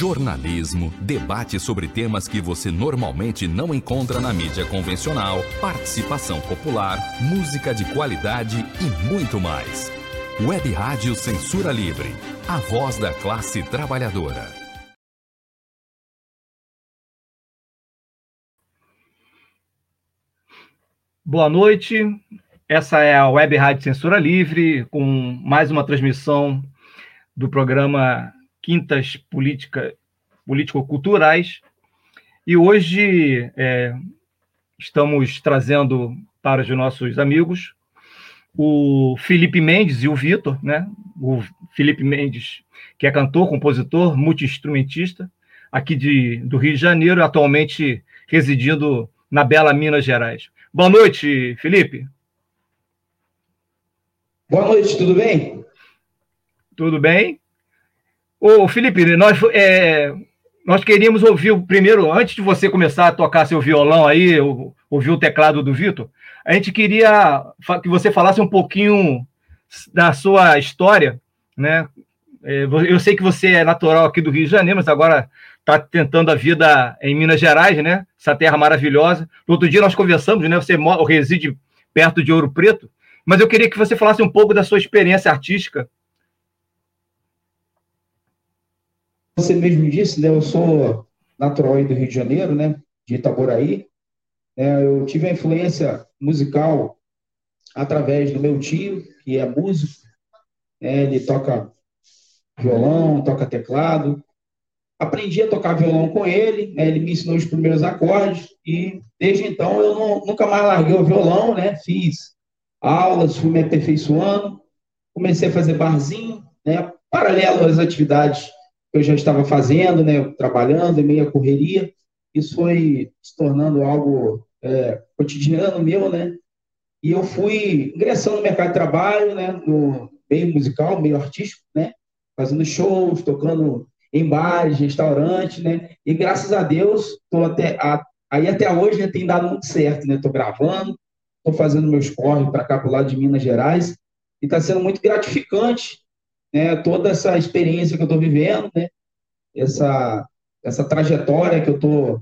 jornalismo, debate sobre temas que você normalmente não encontra na mídia convencional, participação popular, música de qualidade e muito mais. Web Rádio Censura Livre, a voz da classe trabalhadora. Boa noite. Essa é a Web Rádio Censura Livre, com mais uma transmissão do programa Quintas Política, Político-Culturais. E hoje é, estamos trazendo para os nossos amigos o Felipe Mendes e o Vitor, né? O Felipe Mendes, que é cantor, compositor, multi-instrumentista, aqui de, do Rio de Janeiro, atualmente residindo na bela Minas Gerais. Boa noite, Felipe. Boa noite, tudo bem? Tudo bem? Ô, Felipe, nós, é, nós queríamos ouvir primeiro, antes de você começar a tocar seu violão aí, ouvir o teclado do Vitor, a gente queria que você falasse um pouquinho da sua história, né? É, eu sei que você é natural aqui do Rio de Janeiro, mas agora está tentando a vida em Minas Gerais, né? Essa terra maravilhosa. No outro dia nós conversamos, né? Você reside perto de Ouro Preto, mas eu queria que você falasse um pouco da sua experiência artística você mesmo disse, né, eu sou natural do Rio de Janeiro, né, de Itaboraí. É, eu tive a influência musical através do meu tio, que é músico. É, ele toca violão, toca teclado. Aprendi a tocar violão com ele, né, ele me ensinou os primeiros acordes e desde então eu não, nunca mais larguei o violão, né? Fiz aulas, fui me aperfeiçoando, comecei a fazer barzinho, né? Paralelo às atividades eu já estava fazendo, né, trabalhando em meia correria. Isso foi se tornando algo é, cotidiano meu, né? E eu fui ingressando no mercado de trabalho, né, no meio musical, meio artístico, né? Fazendo shows, tocando em bares, restaurantes, né? E graças a Deus, tô até a, aí até hoje né, tem dado muito certo, né? Tô gravando, tô fazendo meus corres para cá pro lado de Minas Gerais e está sendo muito gratificante né, toda essa experiência que eu estou vivendo, né, essa, essa trajetória que eu estou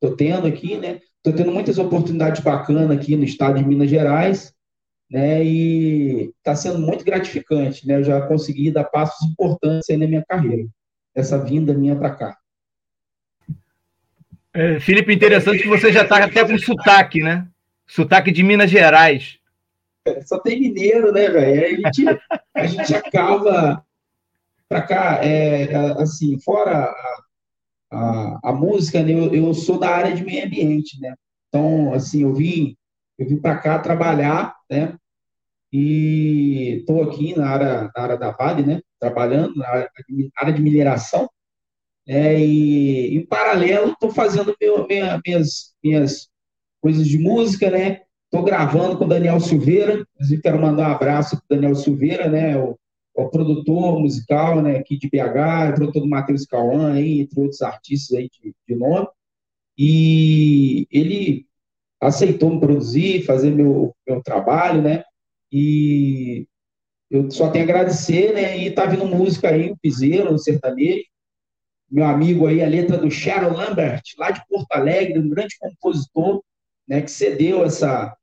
tô, tô tendo aqui, né, estou tendo muitas oportunidades bacanas aqui no estado de Minas Gerais, né, e está sendo muito gratificante, né, eu já consegui dar passos importantes na minha carreira, essa vinda minha para cá. É, Felipe, interessante que você já está até com sotaque, né? Sotaque de Minas Gerais. Só tem mineiro, né, velho? A gente, a gente acaba para cá, é, assim, fora a, a, a música, né, eu, eu, sou da área de meio ambiente, né? Então, assim, eu vim, eu vim para cá trabalhar, né? E estou aqui na área, na área da Vale, né? Trabalhando na área, de mineração. É, e em paralelo, estou fazendo meu, minha, minhas, minhas coisas de música, né? Estou gravando com o Daniel Silveira, inclusive quero mandar um abraço para Daniel Silveira, né, o, o, produtor musical né, aqui de BH, produtor do Matheus Cauã, aí, entre outros artistas aí de, de nome. E ele aceitou me produzir, fazer meu, meu trabalho, né? E eu só tenho a agradecer, né? E tá vindo música aí, o Piseiro, o sertanejo. Meu amigo aí, a letra do Sharon Lambert, lá de Porto Alegre, um grande compositor, né? Que cedeu essa,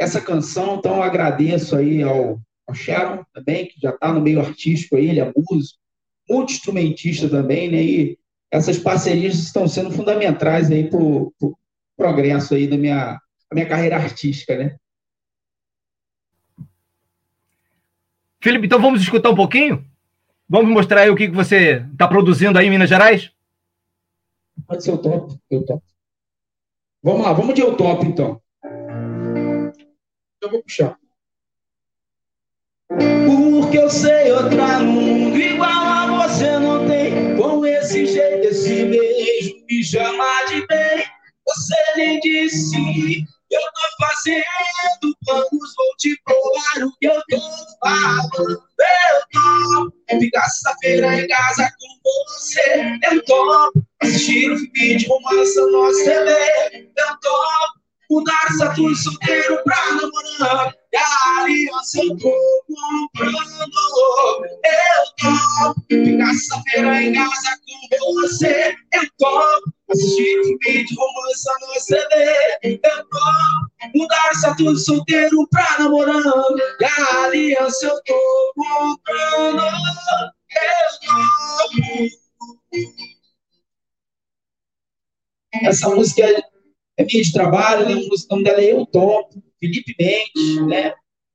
essa canção, então eu agradeço aí ao, ao Sharon também, que já está no meio artístico aí, ele é músico, multi-instrumentista também, né? E essas parcerias estão sendo fundamentais aí para o pro progresso aí da minha, da minha carreira artística, né? Felipe, então vamos escutar um pouquinho? Vamos mostrar aí o que você está produzindo aí em Minas Gerais? Pode ser o top, eu top. Vamos lá, vamos de eu top então eu vou puxar. Porque eu sei outra mundo igual a você não tem. Com esse jeito, esse beijo me chama de bem. Você nem disse, eu tô fazendo planos, vou te provar o que eu tô falando. Eu tô ficar sexta-feira em casa com você. Eu tô assistir o filme de romance no nosso TV. Eu tô Mudar status solteiro pra namorar. E a aliança eu tô comprando. Eu tô ficar sexta-feira em casa com você top. Assistir um vídeo, romance no CD. Eu tô mudar status solteiro pra namorando. E a aliança eu tô comprando. Eu tô. Essa música é, é minha de trabalho, né? o nome dela é Eu Topo, Felipe Mendes, né?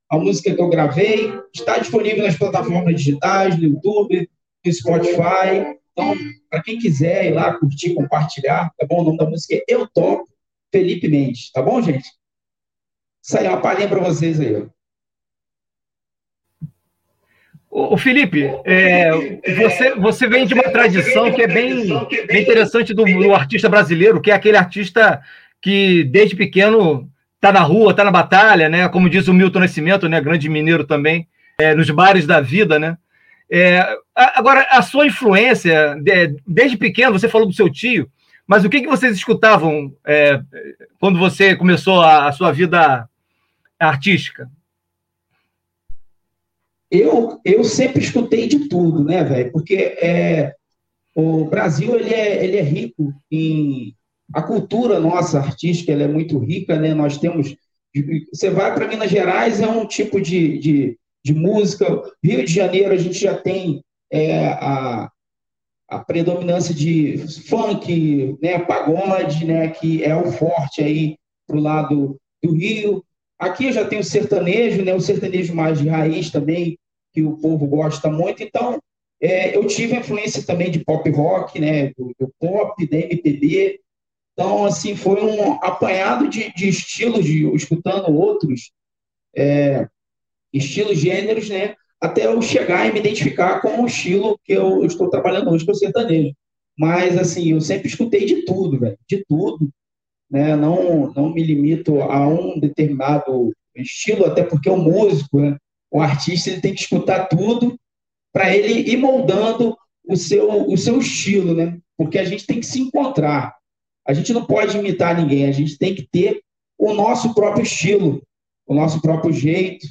A música que eu gravei está disponível nas plataformas digitais, no YouTube, no Spotify. Então, para quem quiser ir lá curtir, compartilhar, tá bom? O nome da música é Eu Topo, Felipe Mendes, tá bom, gente? Isso aí, uma palhinha para vocês aí. O Felipe, é, você, você vem de uma tradição que é bem, bem interessante do, do, artista brasileiro, que é aquele artista que desde pequeno está na rua, está na batalha, né? Como diz o Milton Nascimento, né? Grande mineiro também, é, nos bares da vida, né? É, agora, a sua influência, desde pequeno, você falou do seu tio, mas o que, que vocês escutavam é, quando você começou a, a sua vida artística? eu, eu sempre escutei de tudo, né, velho? Porque é, o Brasil ele é, ele é rico em a cultura nossa artística, ela é muito rica, né? Nós temos você vai para Minas Gerais é um tipo de, de, de, música. Rio de Janeiro a gente já tem é, a, a predominância de funk, né, pagode, né, que é o forte aí pro lado do Rio. Aqui já tenho o sertanejo, né, o sertanejo mais de raiz também, que o povo gosta muito. Então, é, eu tive influência também de pop rock, né, do, do, pop, da MPB. Então, assim, foi um apanhado de, de estilos, de, escutando outros é, estilos, gêneros, né, até eu chegar e me identificar com o estilo que eu, estou trabalhando hoje, que é o sertanejo. Mas, assim, eu sempre escutei de tudo, velho, de tudo. Né? Não, não me limito a um determinado estilo, até porque o músico, né? O artista ele tem que escutar tudo para ele ir moldando o seu, o seu estilo, né? Porque a gente tem que se encontrar. A gente não pode imitar ninguém, a gente tem que ter o nosso próprio estilo, o nosso próprio jeito,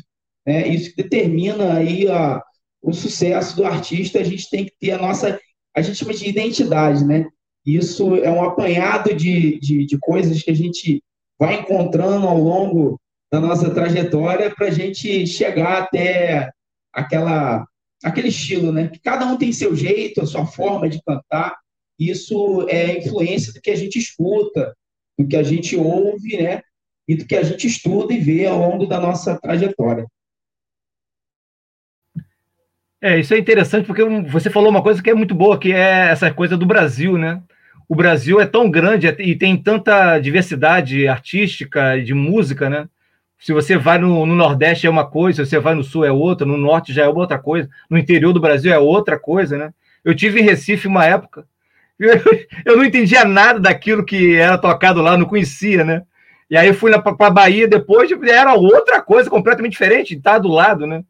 né? Isso que determina aí a, o sucesso do artista, a gente tem que ter a nossa, a gente chama de identidade, né? Isso é um apanhado de, de, de coisas que a gente vai encontrando ao longo da nossa trajetória para a gente chegar até aquela, aquele estilo, né? Que cada um tem seu jeito, a sua forma de cantar. Isso é influência do que a gente escuta, do que a gente ouve, né? E do que a gente estuda e vê ao longo da nossa trajetória. É, isso é interessante porque você falou uma coisa que é muito boa, que é essa coisa do Brasil, né? O Brasil é tão grande e tem tanta diversidade artística de música, né? Se você vai no, no, Nordeste é uma coisa, se você vai no Sul é outra, no Norte já é outra coisa, no interior do Brasil é outra coisa, né? Eu tive em Recife uma época, eu, não entendia nada daquilo que era tocado lá, não conhecia, né? E aí fui para a Bahia depois, era outra coisa completamente diferente, tá do lado, né?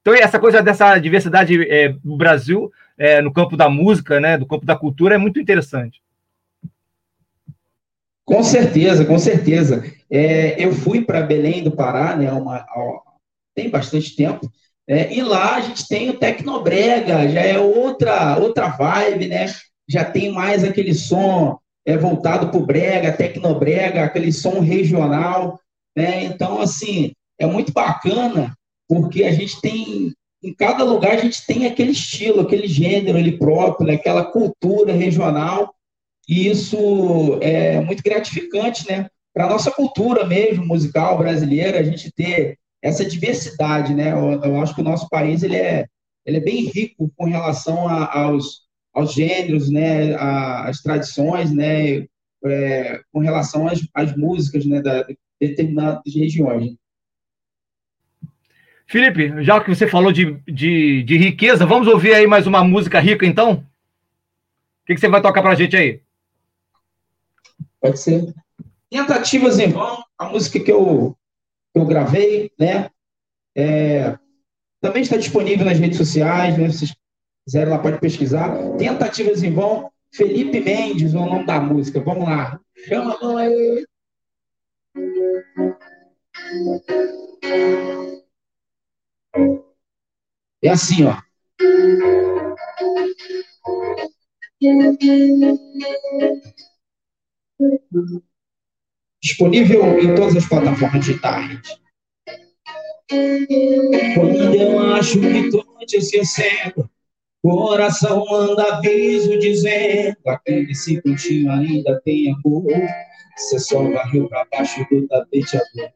Então, essa coisa dessa diversidade é, do Brasil é, no campo da música, né, do campo da cultura, é muito interessante. Com certeza, com certeza. É, eu fui para Belém do Pará, né, uma, ó, tem bastante tempo, é, e lá a gente tem o Tecnobrega, já é outra, outra vibe, né? Já tem mais aquele som é, voltado para o brega, Tecnobrega, aquele som regional, né? Então, assim, é muito bacana, porque a gente tem, em cada lugar a gente tem aquele estilo, aquele gênero ali próprio, né? aquela cultura regional, e isso é muito gratificante, né? Para a nossa cultura mesmo, musical brasileira, a gente ter essa diversidade, né? Eu, eu acho que o nosso país ele é, ele é bem rico com relação a, aos, aos gêneros, né? As tradições, né? É, com relação às, às músicas, né? Da, de determinadas regiões. Felipe, já que você falou de, de, de riqueza, vamos ouvir aí mais uma música rica, então? O que, que você vai tocar para a gente aí? Pode ser. Tentativas em vão, a música que eu, que eu gravei, né? É, também está disponível nas redes sociais, né? Vocês quiserem lá, pode pesquisar. Tentativas em vão, Felipe Mendes, o nome da música. Vamos lá. Chama a aí. É assim, ó. Disponível em todas as plataformas digitais. Quando eu acho que tô te esquecendo, coração manda aviso dizendo: aqui nesse cantinho ainda tem amor. Você só varreu pra baixo do tapete azul.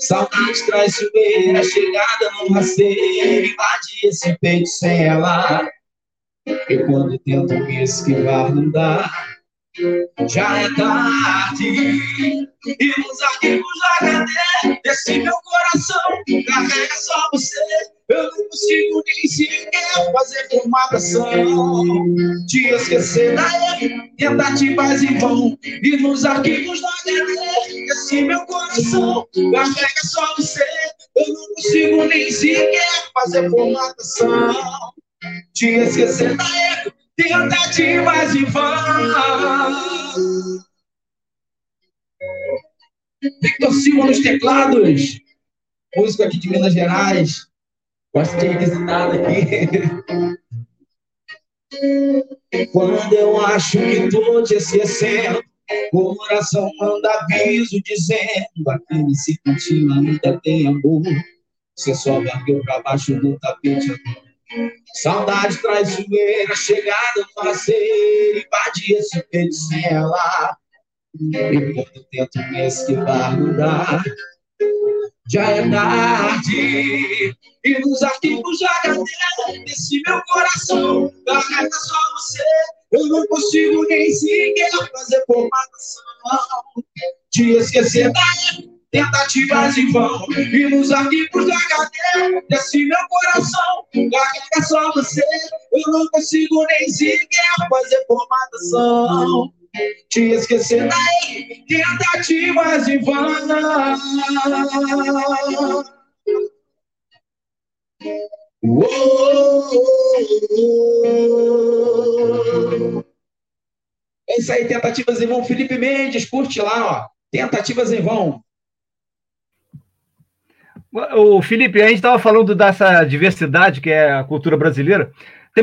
Saudade traiçoeira, chegada no rasteiro, invade esse peito sem ela. E quando tento me esquivar, não dá. Já é tarde e nos arquivos da HD desse meu coração carrega só você. Eu não consigo nem sequer fazer formatação. Te esquecer daí, tentativas em vão. E nos arquivos da HD desse meu coração carrega só você. Eu não consigo nem sequer fazer formatação. Te esquecer daí tentativas em vão. Victor Silva nos teclados, músico aqui de Minas Gerais. Gosto de requisitado aqui. Quando eu acho que tô te esquecendo, o coração manda aviso dizendo: aqui nesse cantinho ainda tem amor. Você só varreu pra baixo do tapete agora. Saudade traiçoeira, chegada no rasteiro, invade esse peito sem ela. E quando tento me esquivar, não dá. Já é tarde, e nos arquivos de HD desse meu coração, carrega só você. Eu não consigo nem sequer fazer formatação. Te esquecer daí tentativas em vão. E nos arquivos da HD desse meu coração, carrega só você. Eu não consigo nem sequer fazer formatação. Te esquecer daí, tentativas em vão. É isso aí, tentativas em vão. Felipe Mendes, curte lá, ó. Tentativas em vão. O Felipe, a gente estava falando dessa diversidade que é a cultura brasileira,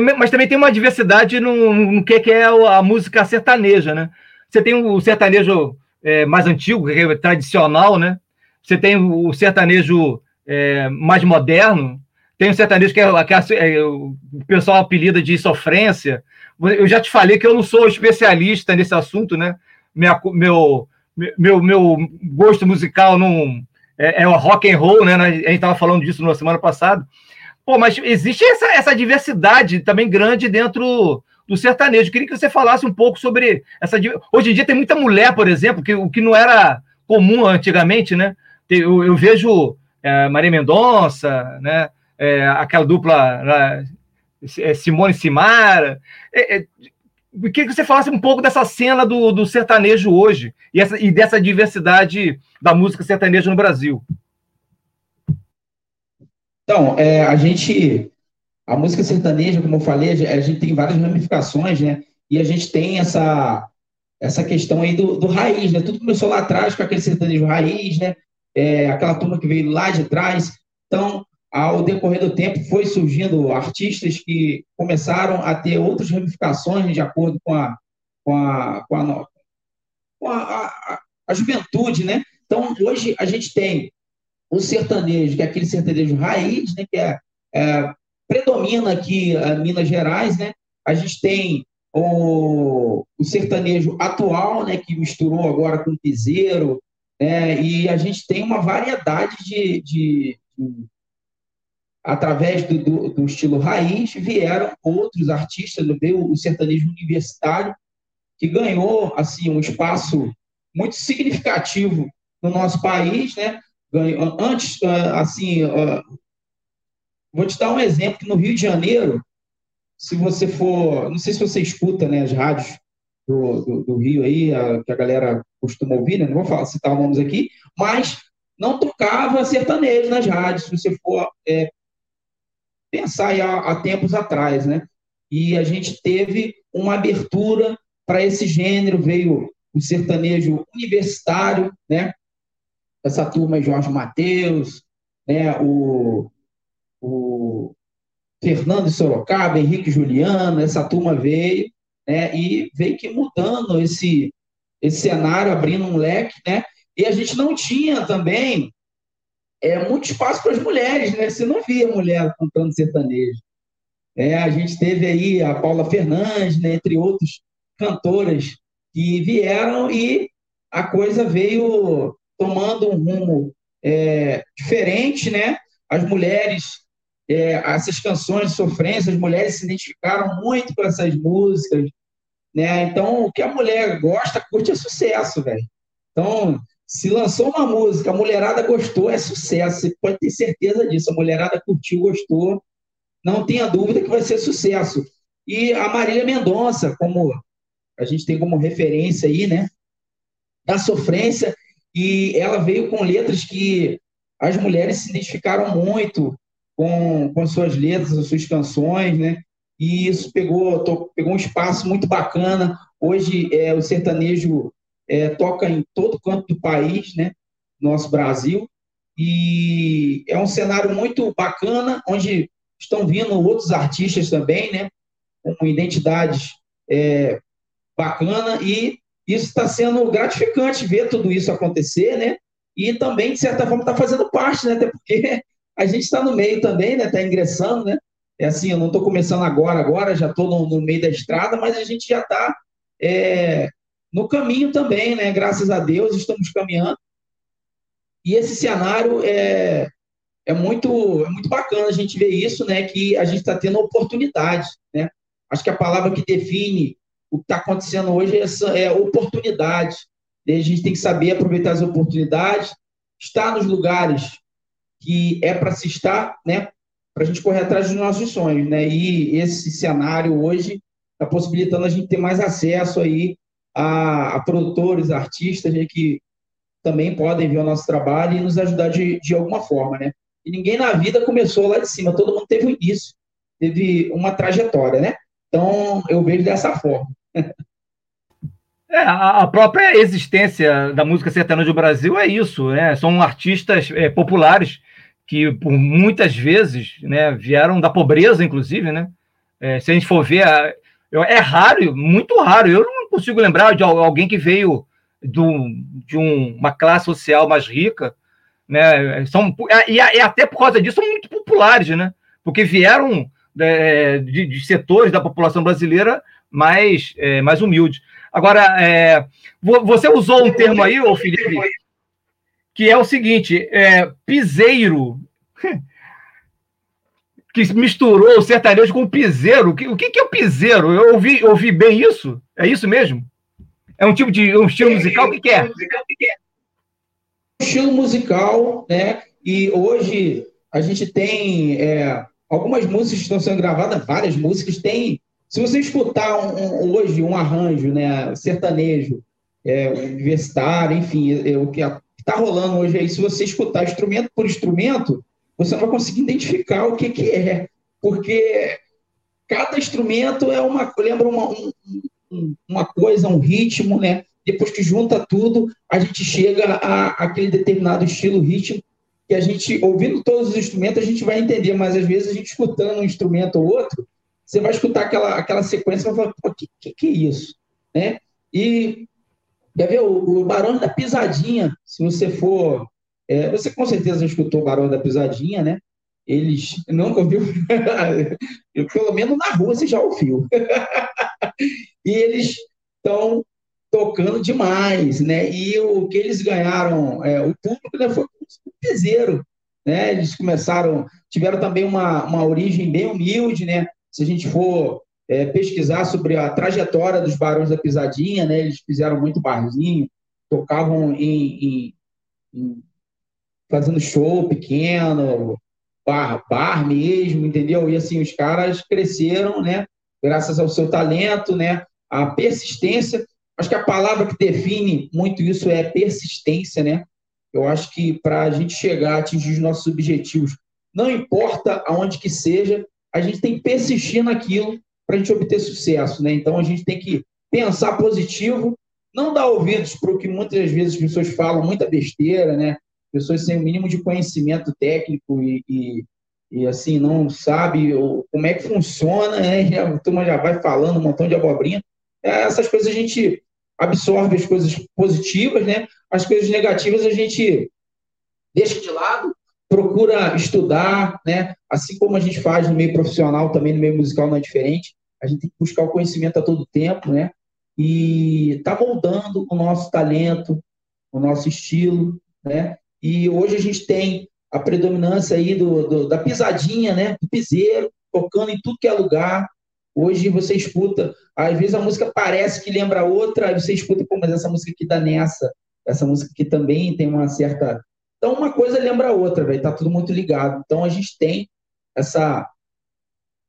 mas também tem uma diversidade no, no que, é a música sertaneja, né? Você tem o sertanejo é, mais antigo, que é tradicional, né? Você tem o sertanejo é, mais moderno, tem o sertanejo que, é, que é, é, o pessoal apelida de sofrência. Eu já te falei que eu não sou especialista nesse assunto, né? Minha, meu, meu, meu gosto musical não é, é rock and roll, né? A gente estava falando disso na semana passada. Pô, mas existe essa, essa diversidade também grande dentro do sertanejo. Eu queria que você falasse um pouco sobre essa. Hoje em dia tem muita mulher, por exemplo, que o que não era comum antigamente, né? Eu, eu vejo é, Maria Mendonça, né? É, aquela dupla né? Simone Simara. É, é, eu queria que você falasse um pouco dessa cena do, do sertanejo hoje e, essa, e dessa diversidade da música sertaneja no Brasil. Então, é, a gente. A música sertaneja, como eu falei, a gente tem várias ramificações, né? E a gente tem essa, essa questão aí do, do raiz, né? Tudo começou lá atrás com aquele sertanejo raiz, né? É, aquela turma que veio lá de trás. Então, ao decorrer do tempo, foi surgindo artistas que começaram a ter outras ramificações de acordo com a, com a, com a, com a, a, a juventude, né? Então, hoje a gente tem o sertanejo, que é aquele sertanejo raiz, né? Que é, é predomina aqui em Minas Gerais, né? A gente tem o, o sertanejo atual, né? Que misturou agora com o piseiro, né? E a gente tem uma variedade de, de, de através do, do, do, estilo raiz, vieram outros artistas, veio o sertanejo universitário, que ganhou assim um espaço muito significativo no nosso país, né? Antes, assim, vou te dar um exemplo, que no Rio de Janeiro, se você for, não sei se você escuta, né, as rádios do, do, do Rio aí, a, que a galera costuma ouvir, né? não vou falar, citar nomes aqui, mas não tocava sertanejo nas rádios, se você for é, pensar há, há tempos atrás, né? E a gente teve uma abertura para esse gênero, veio o sertanejo universitário, né? Essa turma é Jorge Mateus, né? O, o Fernando Sorocaba, Henrique Juliano, essa turma veio né? E veio que mudando esse, esse cenário, abrindo um leque, né? E a gente não tinha também é, muito espaço para as mulheres, né? Você não via mulher cantando sertanejo. É, a gente teve aí a Paula Fernandes, né, entre outros cantoras que vieram e a coisa veio tomando um rumo é, diferente, né? As mulheres, é, essas canções de sofrência, as mulheres se identificaram muito com essas músicas, né? Então, o que a mulher gosta, curte é sucesso, velho. Então, se lançou uma música, a mulherada gostou, é sucesso. Você pode ter certeza disso. A mulherada curtiu, gostou. Não tenha dúvida que vai ser sucesso. E a Marília Mendonça, como a gente tem como referência aí, né? Da sofrência, e ela veio com letras que as mulheres se identificaram muito com, com suas letras, as suas canções, né? E isso pegou, to, pegou um espaço muito bacana. Hoje é, o sertanejo é, toca em todo canto do país, né? Nosso Brasil. E é um cenário muito bacana, onde estão vindo outros artistas também, né? Com identidades é, bacana e isso está sendo gratificante ver tudo isso acontecer, né? E também, de certa forma, está fazendo parte, né? Até porque a gente está no meio também, né? Está ingressando, né? É assim, eu não estou começando agora, agora já estou no, no, meio da estrada, mas a gente já está é, no caminho também, né? Graças a Deus, estamos caminhando. E esse cenário é, é muito, é muito bacana a gente ver isso, né? Que a gente está tendo oportunidade, né? Acho que a palavra que define o que está acontecendo hoje é, é oportunidade. E a gente tem que saber aproveitar as oportunidades, estar nos lugares que é para se estar, né? Para a gente correr atrás dos nossos sonhos, né? E esse cenário hoje está possibilitando a gente ter mais acesso aí a, a produtores, artistas né, que também podem ver o nosso trabalho e nos ajudar de, de alguma forma, né? E ninguém na vida começou lá de cima, todo mundo teve um início, teve uma trajetória, né? Então, eu vejo dessa forma. É, a própria existência da música sertaneja do Brasil é isso, né? São artistas é, populares que, por muitas vezes, né, vieram da pobreza, inclusive, né? É, se a gente for ver, é raro, muito raro. Eu não consigo lembrar de alguém que veio do, de um, uma classe social mais rica, né? São, e, e até por causa disso são muito populares, né? Porque vieram é, de, de setores da população brasileira mais, é, mais humilde. Agora, é, você usou um termo aí, ô Felipe, que é o seguinte: é, piseiro, que misturou o sertanejo com o piseiro. O que, o que é o piseiro? Eu ouvi, ouvi bem isso? É isso mesmo? É um tipo de um estilo musical? O que, que é? Um estilo musical, né? E hoje a gente tem é, algumas músicas que estão sendo gravadas, várias músicas, tem se você escutar um, um, hoje um arranjo né, sertanejo, é, universitário, enfim, é, o que está rolando hoje aí, se você escutar instrumento por instrumento, você não vai conseguir identificar o que, que é, porque cada instrumento é uma lembra uma, um, uma coisa, um ritmo, né? Depois que junta tudo, a gente chega a, aquele determinado estilo, ritmo, que a gente, ouvindo todos os instrumentos, a gente vai entender, mas às vezes a gente escutando um instrumento ou outro, você vai escutar aquela, aquela sequência e vai falar, o que, que, que, é isso? Né? E quer ver o, o Barão da Pisadinha, se você for. É, você com certeza já escutou o Barão da Pisadinha, né? Eles nunca ouviu, pelo menos na rua você já ouviu. e eles estão tocando demais, né? E o que eles ganharam, é, o público né, foi um piseiro, né? Eles começaram, tiveram também uma, uma origem bem humilde, né? Se a gente for é, pesquisar sobre a trajetória dos Barões da Pisadinha, né, eles fizeram muito barzinho, tocavam em, em, em fazendo show pequeno, bar, bar mesmo, entendeu? E assim, os caras cresceram, né? Graças ao seu talento, né? A persistência. Acho que a palavra que define muito isso é persistência, né? Eu acho que para a gente chegar atingir os nossos objetivos, não importa aonde que seja, a gente tem que persistir naquilo para a gente obter sucesso, né? Então a gente tem que pensar positivo, não dar ouvidos para o que muitas vezes as pessoas falam, muita besteira, né? Pessoas sem o mínimo de conhecimento técnico e, e, e assim, não sabe como é que funciona, né? A turma já vai falando um montão de abobrinha. É, essas coisas a gente absorve as coisas positivas, né? As coisas negativas a gente deixa de lado, procura estudar, né? Assim como a gente faz no meio profissional, também no meio musical não é diferente. A gente tem que buscar o conhecimento a todo tempo, né? E tá moldando o nosso talento, o nosso estilo, né? E hoje a gente tem a predominância aí do, do da pisadinha, né? Do piseiro, tocando em tudo que é lugar. Hoje você escuta, às vezes a música parece que lembra outra, aí você escuta, pô, mas essa música aqui dá nessa, essa música aqui também tem uma certa então, uma coisa lembra a outra, velho. Tá tudo muito ligado. Então, a gente tem essa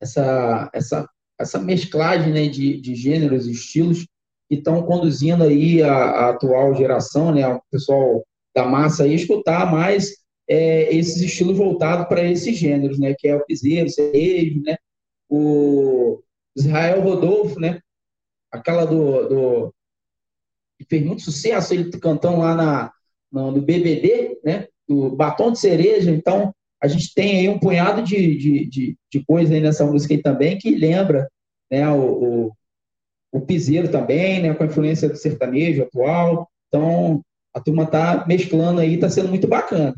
essa essa essa mesclagem né, de, de gêneros e estilos que estão conduzindo aí a, a, atual geração, né, o pessoal da massa aí escutar mais é, esses estilos voltados para esses gêneros, né, que é o piseiro, o serrejo, né, o Israel Rodolfo, né, aquela do, do que fez muito sucesso, ele cantando lá na, no, no BBB, né? Do batom de cereja. Então, a gente tem aí um punhado de, de, de, de coisa aí nessa música aí também que lembra né, o, o, o piseiro também, né? Com a influência do sertanejo atual. Então, a turma tá mesclando aí, tá sendo muito bacana.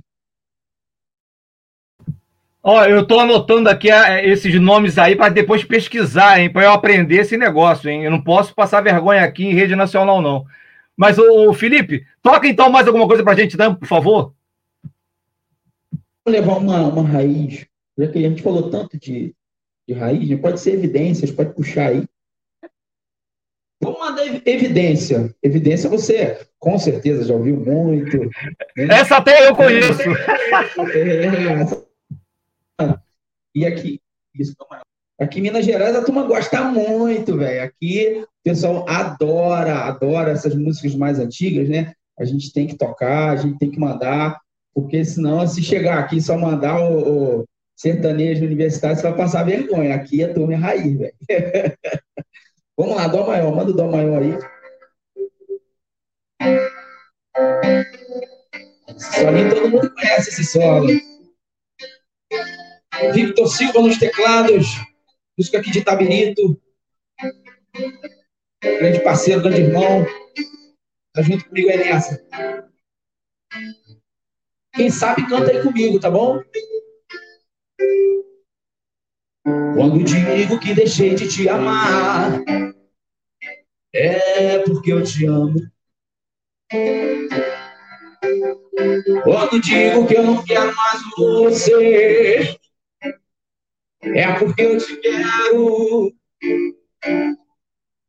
Ó, eu estou anotando aqui é, esses nomes aí para depois pesquisar, hein, para eu aprender esse negócio, hein. Eu não posso passar vergonha aqui em rede nacional, não. Mas, o Felipe, toca então mais alguma coisa para a gente, por favor. Vou levar uma, uma raiz, já que a gente falou tanto de, de raiz, né? pode ser evidências, pode puxar aí. Vamos mandar evidência. Evidência você com certeza já ouviu muito. Né? Essa até eu conheço. É, e aqui, isso, aqui em Minas Gerais a turma gosta muito, velho. Aqui pessoal adora, adora essas músicas mais antigas, né? A gente tem que tocar, a gente tem que mandar, porque senão, se chegar aqui só mandar o, o sertanejo universitário, você vai passar vergonha. Aqui a turma é raiz, velho. Vamos lá, Dó maior, manda o Dó maior aí. Só nem todo mundo conhece esse solo. Victor Silva nos teclados, música aqui de Tabirito grande parceiro, grande irmão. Tá junto comigo aí nessa. Quem sabe canta aí comigo, tá bom? Quando digo que deixei de te amar, é porque eu te amo. Quando digo que eu não quero mais você, é porque eu te quero.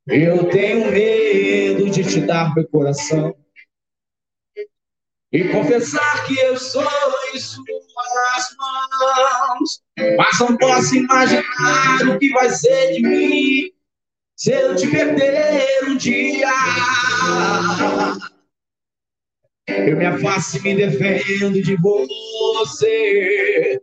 Eu tenho medo de te dar meu coração e confessar que eu sou em suas mãos, mas não posso imaginar o que vai ser de mim se eu te perder um dia. Eu me afasto e me defendo de você,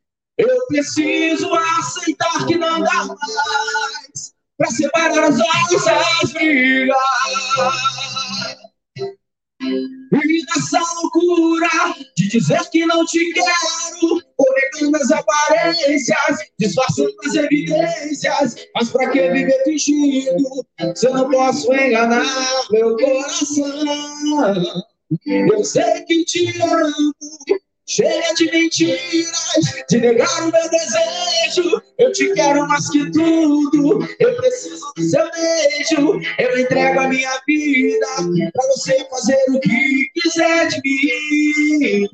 Eu preciso aceitar que não dá mais para separar as nossas brigas. E nessa loucura de dizer que não te quero, negando as aparências, disfarçando as evidências. Mas pra que viver fingindo se eu não posso enganar meu coração? Eu sei que te amo, cheia de mentiras, de negar o meu desejo. Eu te quero mais que tudo, eu preciso do seu beijo. Eu entrego a minha vida pra você fazer o que quiser de mim.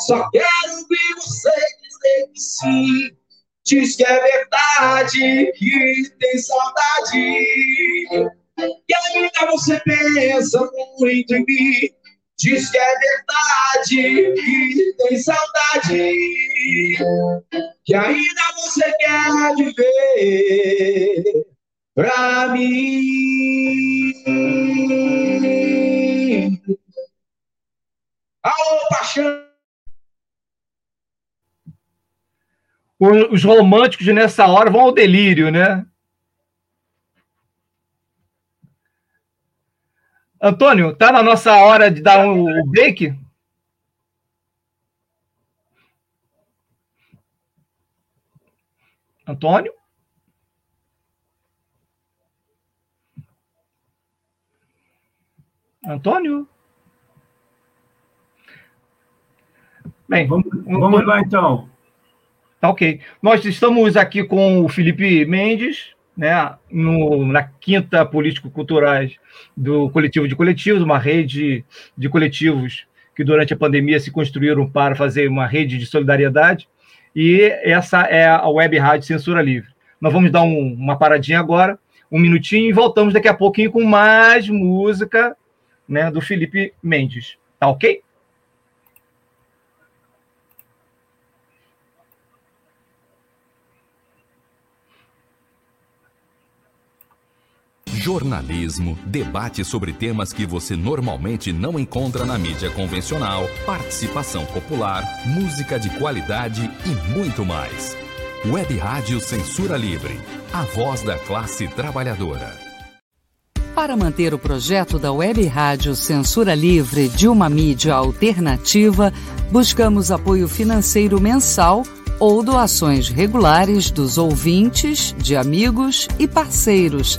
Só quero ver você dizer que sim. Diz que é verdade, que tem saudade. E ainda você pensa muito em mim. Diz que é verdade, que tem saudade, que ainda você quer viver pra mim. Alô, paixão! Os românticos nessa hora vão ao delírio, né? Antônio, tá na nossa hora de dar um break? Antônio? Antônio? Bem, vamos, vamos lá então. Tá ok. Nós estamos aqui com o Felipe Mendes, né, no, na quinta Político-Culturais do Coletivo de Coletivos, uma rede de coletivos que durante a pandemia se construíram para fazer uma rede de solidariedade, e essa é a Web Rádio Censura Livre. Nós vamos dar um, uma paradinha agora, um minutinho, e voltamos daqui a pouquinho com mais música né, do Felipe Mendes. Tá ok? Jornalismo, debate sobre temas que você normalmente não encontra na mídia convencional, participação popular, música de qualidade e muito mais. Web Rádio Censura Livre, a voz da classe trabalhadora. Para manter o projeto da Web Rádio Censura Livre de uma mídia alternativa, buscamos apoio financeiro mensal ou doações regulares dos ouvintes, de amigos e parceiros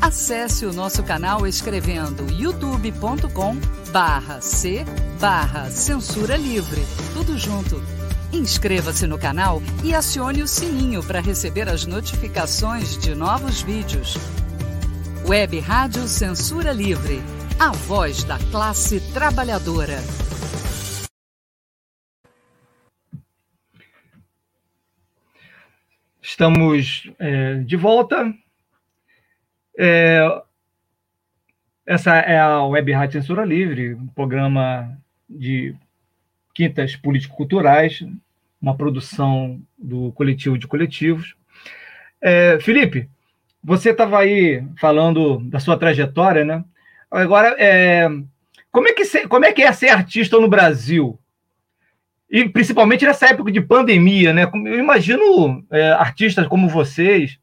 Acesse o nosso canal escrevendo youtube.com barra C barra Censura Livre. Tudo junto. Inscreva-se no canal e acione o sininho para receber as notificações de novos vídeos. Web Rádio Censura Livre. A voz da classe trabalhadora. Estamos é, de volta é, essa é a Web Rádio Censura Livre, um programa de quintas político-culturais, uma produção do coletivo de coletivos. É, Felipe, você estava aí falando da sua trajetória, né? Agora, é, como, é que ser, como é que é ser artista no Brasil? E principalmente nessa época de pandemia, né? Eu imagino é, artistas como vocês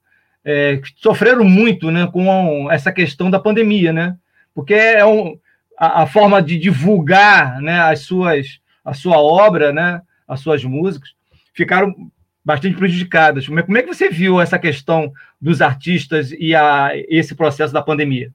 é, sofreram muito né, com essa questão da pandemia, né? Porque é um, a, a, forma de divulgar né, as suas, a sua obra, né, as suas músicas, ficaram bastante prejudicadas. Como é, como é que você viu essa questão dos artistas e a, esse processo da pandemia?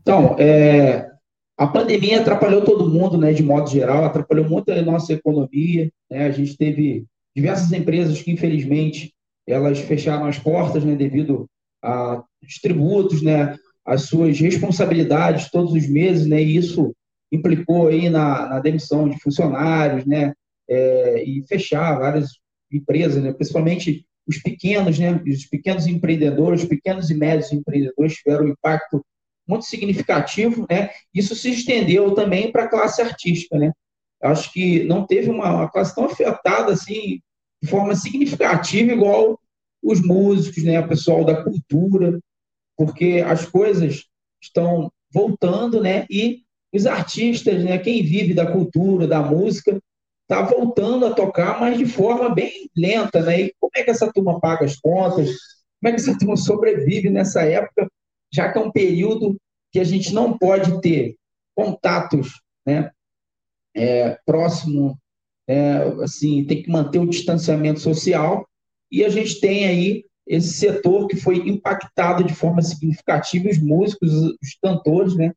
Então, é, a pandemia atrapalhou todo mundo, né, de modo geral, atrapalhou muito a nossa economia. Né, a gente teve diversas empresas que, infelizmente, elas fecharam as portas né, devido a tributos, né, as suas responsabilidades todos os meses, né, e isso implicou aí na, na demissão de funcionários, né, é, e fechar várias empresas, né, principalmente os pequenos, né, os pequenos empreendedores, pequenos e médios empreendedores tiveram um impacto muito significativo, né, isso se estendeu também para a classe artística, né, acho que não teve uma, uma classe tão afetada assim, de forma significativa, igual os músicos, né, o pessoal da cultura, porque as coisas estão voltando, né? E os artistas, né? Quem vive da cultura, da música, está voltando a tocar, mas de forma bem lenta, né? E como é que essa turma paga as contas? Como é que essa turma sobrevive nessa época, já que é um período que a gente não pode ter contatos, né? É, próximo, é, assim, tem que manter o distanciamento social e a gente tem aí esse setor que foi impactado de forma significativa, os músicos, os cantores, né?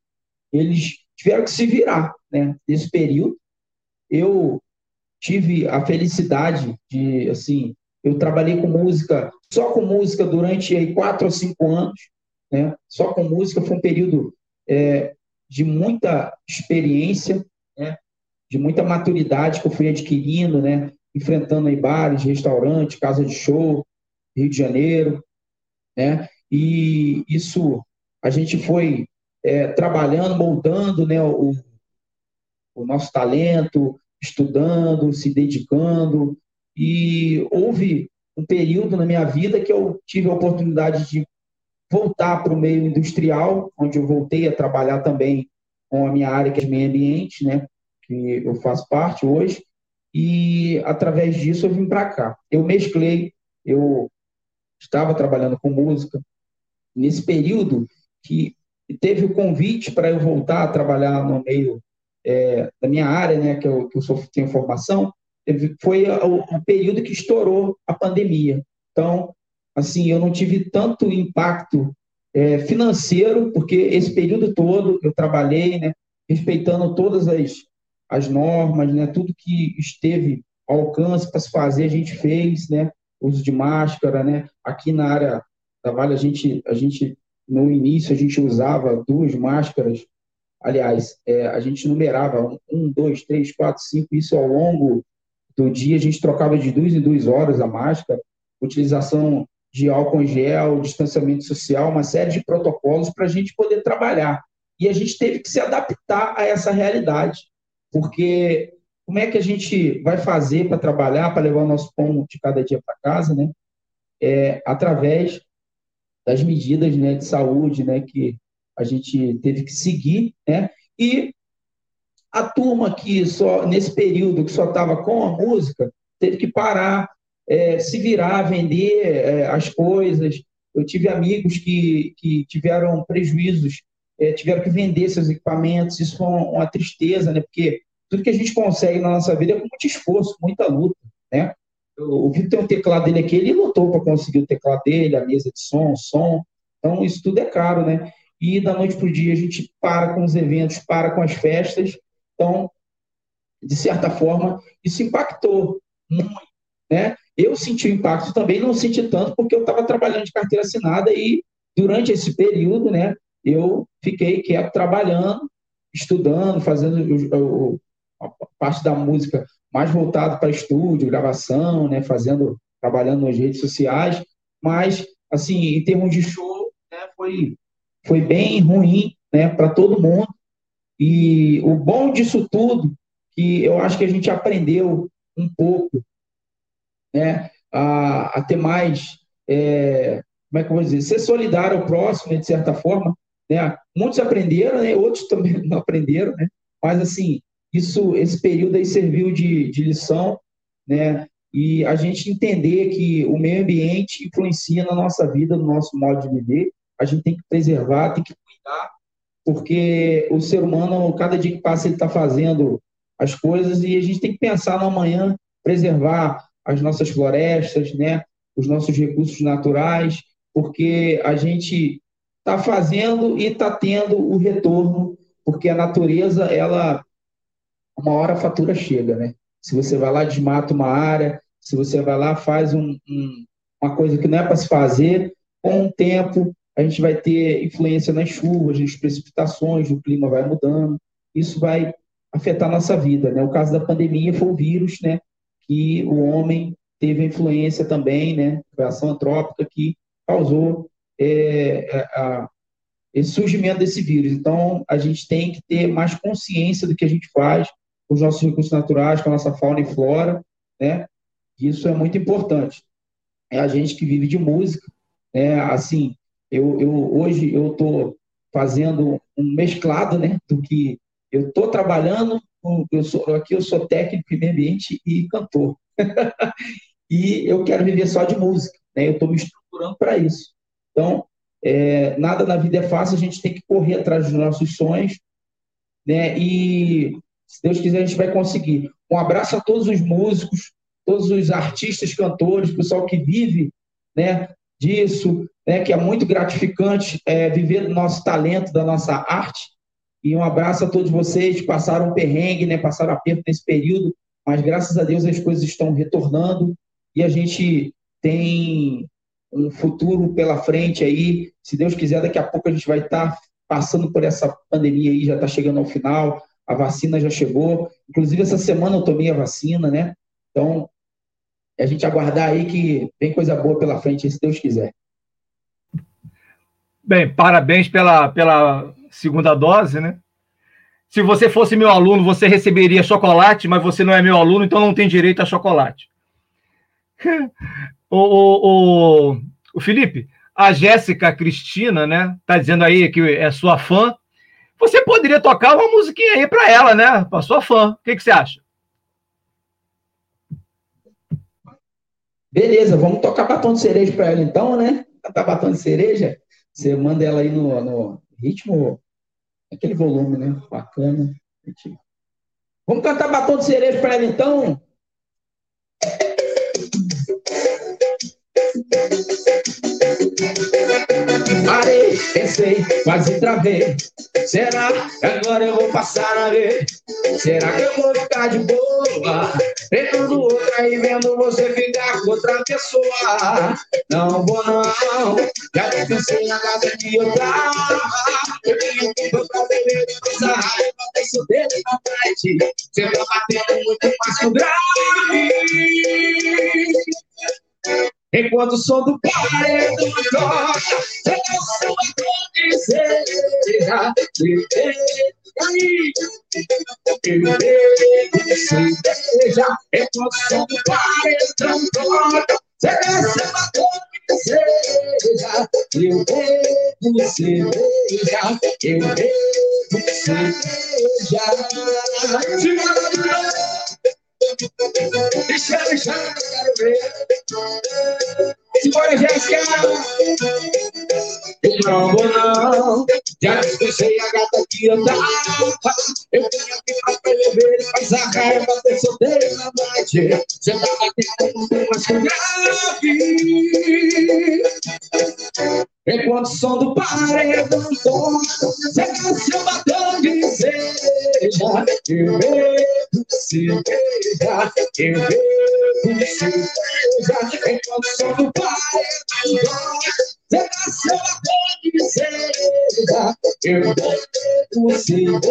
Eles tiveram que se virar, né? Nesse período, eu tive a felicidade de, assim, eu trabalhei com música, só com música durante aí, quatro ou cinco anos, né? Só com música foi um período é, de muita experiência? De muita maturidade que eu fui adquirindo, né? Enfrentando aí bares, restaurantes, casa de show, Rio de Janeiro, né? E isso a gente foi é, trabalhando, moldando, né? O, o nosso talento, estudando, se dedicando. E houve um período na minha vida que eu tive a oportunidade de voltar para o meio industrial, onde eu voltei a trabalhar também com a minha área, que é meio ambiente, né, que eu faço parte hoje, e através disso eu vim para cá. Eu mesclei, eu estava trabalhando com música, nesse período que teve o convite para eu voltar a trabalhar no meio é, da minha área, né, que eu, que eu sou, tenho formação, foi o, o, período que estourou a pandemia. Então, assim, eu não tive tanto impacto é, financeiro, porque esse período todo eu trabalhei, né, respeitando todas as, as normas, né, tudo que esteve ao alcance para se fazer, a gente fez, né, uso de máscara, né, aqui na área da Vale, a gente, a gente, no início, a gente usava duas máscaras. Aliás, é, a gente numerava um, dois, três, quatro, cinco, isso ao longo do dia, a gente trocava de duas em duas horas a máscara, utilização de álcool em gel, distanciamento social, uma série de protocolos para a gente poder trabalhar. E a gente teve que se adaptar a essa realidade, porque como é que a gente vai fazer para trabalhar, para levar o nosso pão de cada dia para casa, né? É, através das medidas né, de saúde né, que a gente teve que seguir, né? E a turma que só nesse período que só estava com a música teve que parar, é, se virar, vender é, as coisas. Eu tive amigos que, que tiveram prejuízos, é, tiveram que vender seus equipamentos. Isso foi uma, uma, tristeza, né? Porque tudo que a gente consegue na nossa vida é com muito esforço, muita luta, né? O Vitor tem um teclado dele aqui, ele lutou para conseguir o teclado dele, a mesa de som, o som. Então, isso tudo é caro, né? e da noite para o dia a gente para com os eventos, para com as festas. Então, de certa forma, isso impactou muito. Né? Eu senti o impacto também, não senti tanto, porque eu estava trabalhando de carteira assinada e durante esse período né, eu fiquei quieto trabalhando, estudando, fazendo o, o, a parte da música mais voltado para estúdio, gravação, né, fazendo, trabalhando nas redes sociais, mas assim, em termos de show, né, foi foi bem ruim né, para todo mundo. E o bom disso tudo, que eu acho que a gente aprendeu um pouco né, a, a ter mais, é, como é que eu vou dizer, ser solidário ao próximo, né, de certa forma. Né? Muitos aprenderam, né, outros também não aprenderam, né? mas assim, isso, esse período aí serviu de, de lição, né? E a gente entender que o meio ambiente influencia na nossa vida, no nosso modo de viver, a gente tem que preservar, tem que cuidar, porque o ser humano, cada dia que passa, ele está fazendo as coisas e a gente tem que pensar no amanhã, preservar as nossas florestas, né, os nossos recursos naturais, porque a gente está fazendo e está tendo o retorno, porque a natureza, ela, uma hora a fatura chega, né? Se você vai lá, desmata uma área, se você vai lá, faz um, um, uma coisa que não é para se fazer, com o tempo a gente vai ter influência nas chuvas, nas precipitações, o clima vai mudando, isso vai afetar a nossa vida. Né? O caso da pandemia foi o vírus, né, que o homem teve influência também, né, a ação antrópica que causou é, é, a, esse surgimento desse vírus. Então, a gente tem que ter mais consciência do que a gente faz com os nossos recursos naturais, com a nossa fauna e flora, né? Isso é muito importante. É a gente que vive de música, né? Assim, eu, eu hoje eu estou fazendo um mesclado, né, do que eu estou trabalhando, eu sou, aqui eu sou técnico em meio ambiente e cantor. e eu quero viver só de música, né, eu estou me estruturando para isso. Então, é, nada na vida é fácil, a gente tem que correr atrás dos nossos sonhos, né, e se Deus quiser a gente vai conseguir. Um abraço a todos os músicos, todos os artistas, cantores, pessoal que vive, né, disso, né, que é muito gratificante é, viver do nosso talento, da nossa arte. E um abraço a todos vocês que passaram perrengue, né, passaram aperto nesse período, mas graças a Deus as coisas estão retornando e a gente tem um futuro pela frente aí. Se Deus quiser, daqui a pouco a gente vai estar passando por essa pandemia aí, já está chegando ao final, a vacina já chegou. Inclusive, essa semana eu tomei a vacina, né? Então, é a gente aguardar aí que tem coisa boa pela frente, se Deus quiser. Bem, parabéns pela, pela segunda dose, né? Se você fosse meu aluno, você receberia chocolate, mas você não é meu aluno, então não tem direito a chocolate. o, o, o, o Felipe, a Jéssica Cristina, né? Tá dizendo aí que é sua fã. Você poderia tocar uma musiquinha aí para ela, né? Para sua fã. O que, que você acha? Beleza, vamos tocar batom de cereja para ela então, né? Cantar batom de cereja. Você manda ela aí no, no ritmo, aquele volume, né? Bacana. Vamos cantar batom de cereja para ela então? Parei, pensei, quase travei. Será que agora eu vou passar a ver? Será que eu vou ficar de boa? Pegando outra e vendo você ficar com outra pessoa. Não vou não, já pensei na casa de outra. Eu tenho tempo pra beber e coisa raiva. Deixa dele na frente. Você tá batendo muito mais que o grave. Enquanto o som do paredão toca, é o som da deseja viver. Aí, eu deseja, enquanto o som do paredão toca, é da deseja, eu bebo cerveja, eu bebo cerveja. Deixa, deixa, quero ver. Simbora, Jéssica! Eu não vou não, já despejei a gata que andava. Eu vim aqui pra beber, faz a raiva, ter solteiro na noite. Você tá batendo muito mais que grave. Enquanto o som do paredão toca, você canção batendo de seja. Eu bebo cerveja, eu bebo cerveja. Enquanto o som do paredão toca, você canção batendo de seja. Eu bebo cerveja,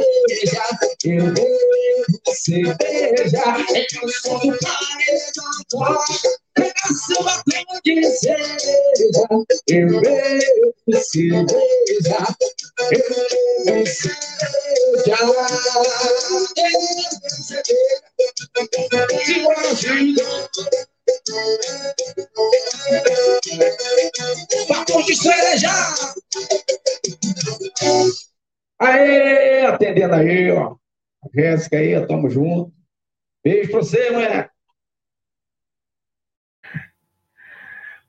eu bebo cerveja. Enquanto o som do paredão toca, Pegação batendo de cerveja, eu bebo cerveja, eu eu bebo cerveja. Batom de cereja! Aê, atendendo aí, ó. Jéssica aí, tamo junto. Beijo pra você, mulher.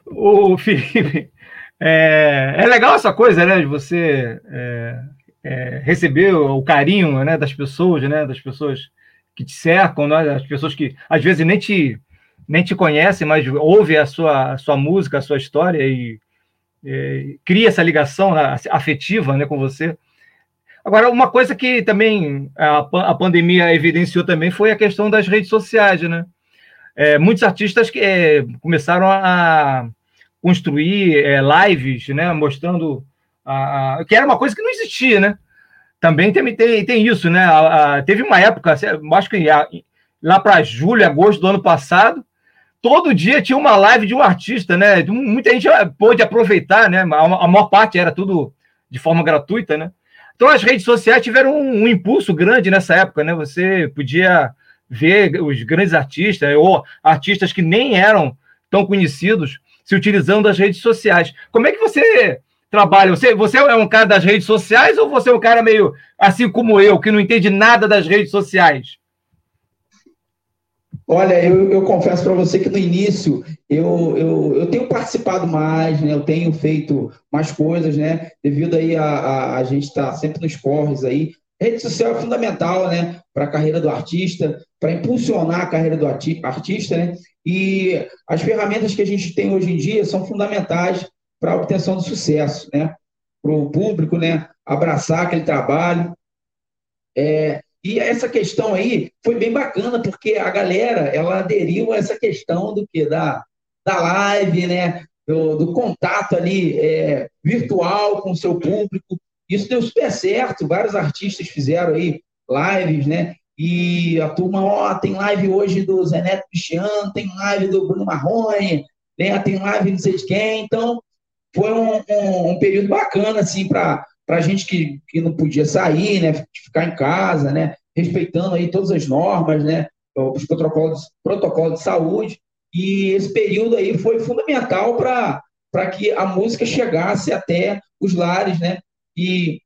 O Felipe, é, é legal essa coisa, né, de você é, é, receber o carinho, né, das pessoas, né, das pessoas que te cercam, né, das pessoas que às vezes nem te nem te conhecem, mas ouve a sua, a sua música, a sua história e cria essa ligação né, afetiva, né, com você. Agora, uma coisa que também a, a pandemia evidenciou também foi a questão das redes sociais, né? É, muitos artistas que é, começaram a construir é, lives, né, mostrando a, a, que era uma coisa que não existia, né? Também tem, tem, tem isso, né? A, teve uma época, acho que lá para julho, agosto do ano passado, todo dia tinha uma live de um artista, né? Muita gente pôde aproveitar, né? A, maior parte era tudo de forma gratuita, né? Então as redes sociais tiveram um, um impulso grande nessa época, né? Você podia ver os grandes artistas ou artistas que nem eram tão conhecidos se utilizando das redes sociais. Como é que você trabalha? Você, você é um cara das redes sociais ou você é um cara meio assim como eu, que não entende nada das redes sociais? Olha, eu, eu confesso para você que no início eu, eu, eu tenho participado mais, né? Eu tenho feito mais coisas, né? Devido aí a, a, a gente estar tá sempre nos corres aí. Rede social é fundamental, né? Para a carreira do artista, para impulsionar a carreira do artista, né? E as ferramentas que a gente tem hoje em dia são fundamentais para a obtenção do sucesso, né? Para o público, né? Abraçar aquele trabalho. É, e essa questão aí foi bem bacana, porque a galera ela aderiu a essa questão do que da, da live, né? Do, do contato ali é, virtual com o seu público. Isso deu super certo. Vários artistas fizeram aí lives, né? E a turma, ó, tem live hoje do Zé Neto Cristiano, tem live do Bruno Marrone, né? tem live não sei de quem. Então, foi um, um, um período bacana, assim, para para a gente que, que não podia sair, né, ficar em casa, né, respeitando aí todas as normas, né, os protocolos, protocolos de saúde. E esse período aí foi fundamental para que a música chegasse até os lares, né? E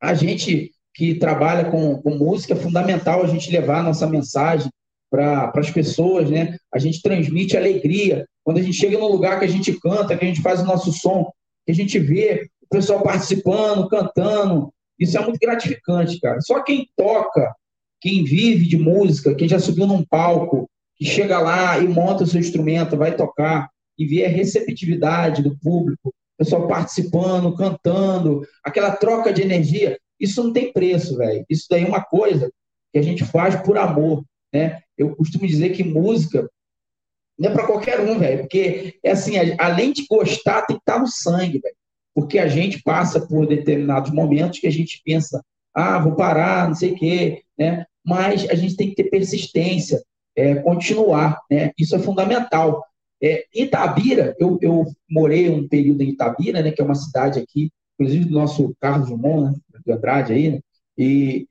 a gente que trabalha com, com música, é fundamental a gente levar a nossa mensagem para as pessoas, né? A gente transmite alegria. Quando a gente chega num lugar que a gente canta, que a gente faz o nosso som, que a gente vê o pessoal participando, cantando. Isso é muito gratificante, cara. Só quem toca, quem vive de música, quem já subiu num palco, que chega lá e monta o seu instrumento, vai tocar e vê a receptividade do público, o pessoal participando, cantando, aquela troca de energia, isso não tem preço, velho. Isso daí é uma coisa que a gente faz por amor, né? Eu costumo dizer que música não é para qualquer um, velho, porque é assim, além de gostar, tem que estar tá no sangue, velho porque a gente passa por determinados momentos que a gente pensa, ah, vou parar, não sei o quê, né? Mas a gente tem que ter persistência, é, continuar, né? Isso é fundamental. É, Itabira, eu, eu morei um período em Itabira, né? Que é uma cidade aqui, inclusive do nosso Carlos Dumont, né? De Andrade aí, né? E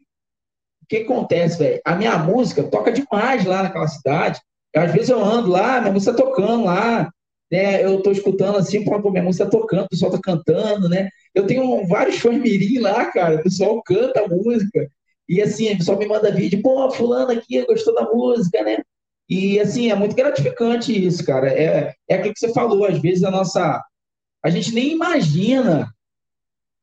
o que acontece, velho? A minha música toca demais lá naquela cidade. Às vezes eu ando lá, minha música tá tocando lá, né? Eu estou escutando assim, pô, minha música tá tocando, o pessoal tá cantando, né? Eu tenho vários fãs mirim lá, cara, o pessoal canta a música. E assim, o pessoal me manda vídeo, pô, fulano aqui gostou da música, né? E assim, é muito gratificante isso, cara. É, é aquilo que você falou, às vezes a nossa. A gente nem imagina